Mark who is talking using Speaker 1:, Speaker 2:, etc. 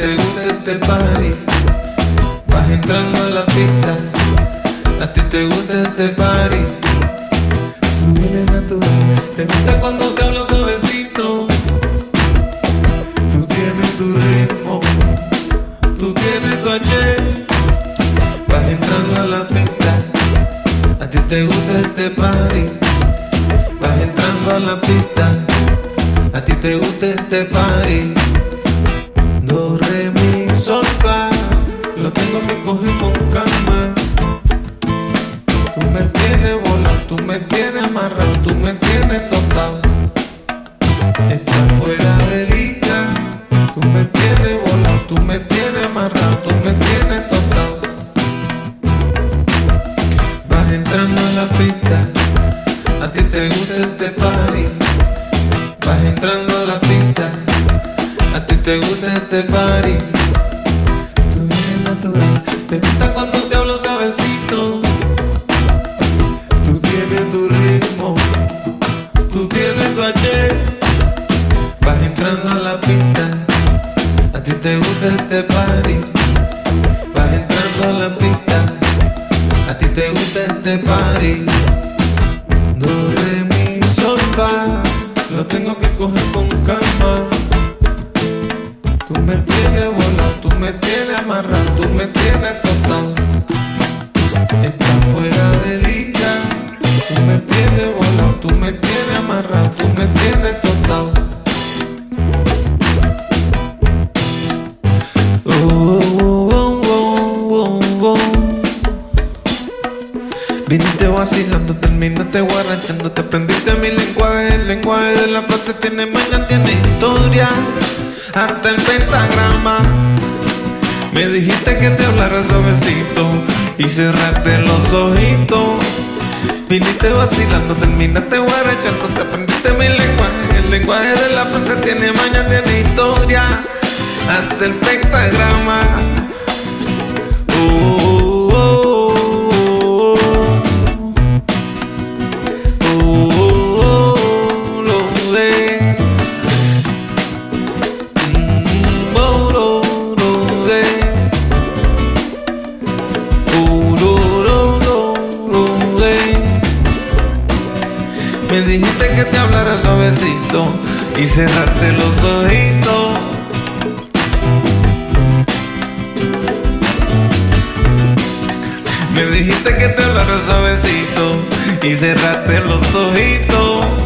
Speaker 1: te gusta este party. Vas entrando a la pista. A ti te gusta este party. Tú vienes natural. Te gusta cuando te hablo suavecito. Tú tienes tu ritmo. Tú tienes tu H. Vas entrando a la pista. A ti te gusta este party. Vas entrando a la pista. A ti te gusta este party. Do, mi, sol, fa. Lo tengo que coger con calma. Tú me tienes volado, tú me tienes amarrado, tú me tienes tostado. Estás fuera de liga. Tú me tienes volado, tú me tienes amarrado, tú me tienes tostado. Vas entrando a la pista. A ti te gusta este te gusta este party. Tú vienes natural. Te gusta cuando te hablo suavecito. Tú tienes tu ritmo. Tú tienes tu H. Vas entrando a la pista. A ti te gusta este party. Vas entrando a la pista. A ti te gusta este party. Do, re, mi, sol. Lo tengo que coger con calma. Tú me tienes volado, tú me tienes amarrado, tú me tienes tostado. Estás fuera de liga. Tú me tienes volado, tú me tienes amarrado, tú me tienes tostado. Viniste vacilando, terminaste guarachando, te aprendiste mi lenguaje, el lenguaje de la frase tiene mañana, tiene historia, hasta el pentagrama. Me dijiste que te hablara suavecito y cerraste los ojitos. Viniste vacilando, terminaste guarachando, te aprendiste mi lenguaje, el lenguaje de la frase tiene mañana, tiene historia, hasta el pentagrama. Me dijiste que te hablara suavecito y cerrarte los ojitos. Me dijiste que te hablara suavecito y cerraste los ojitos.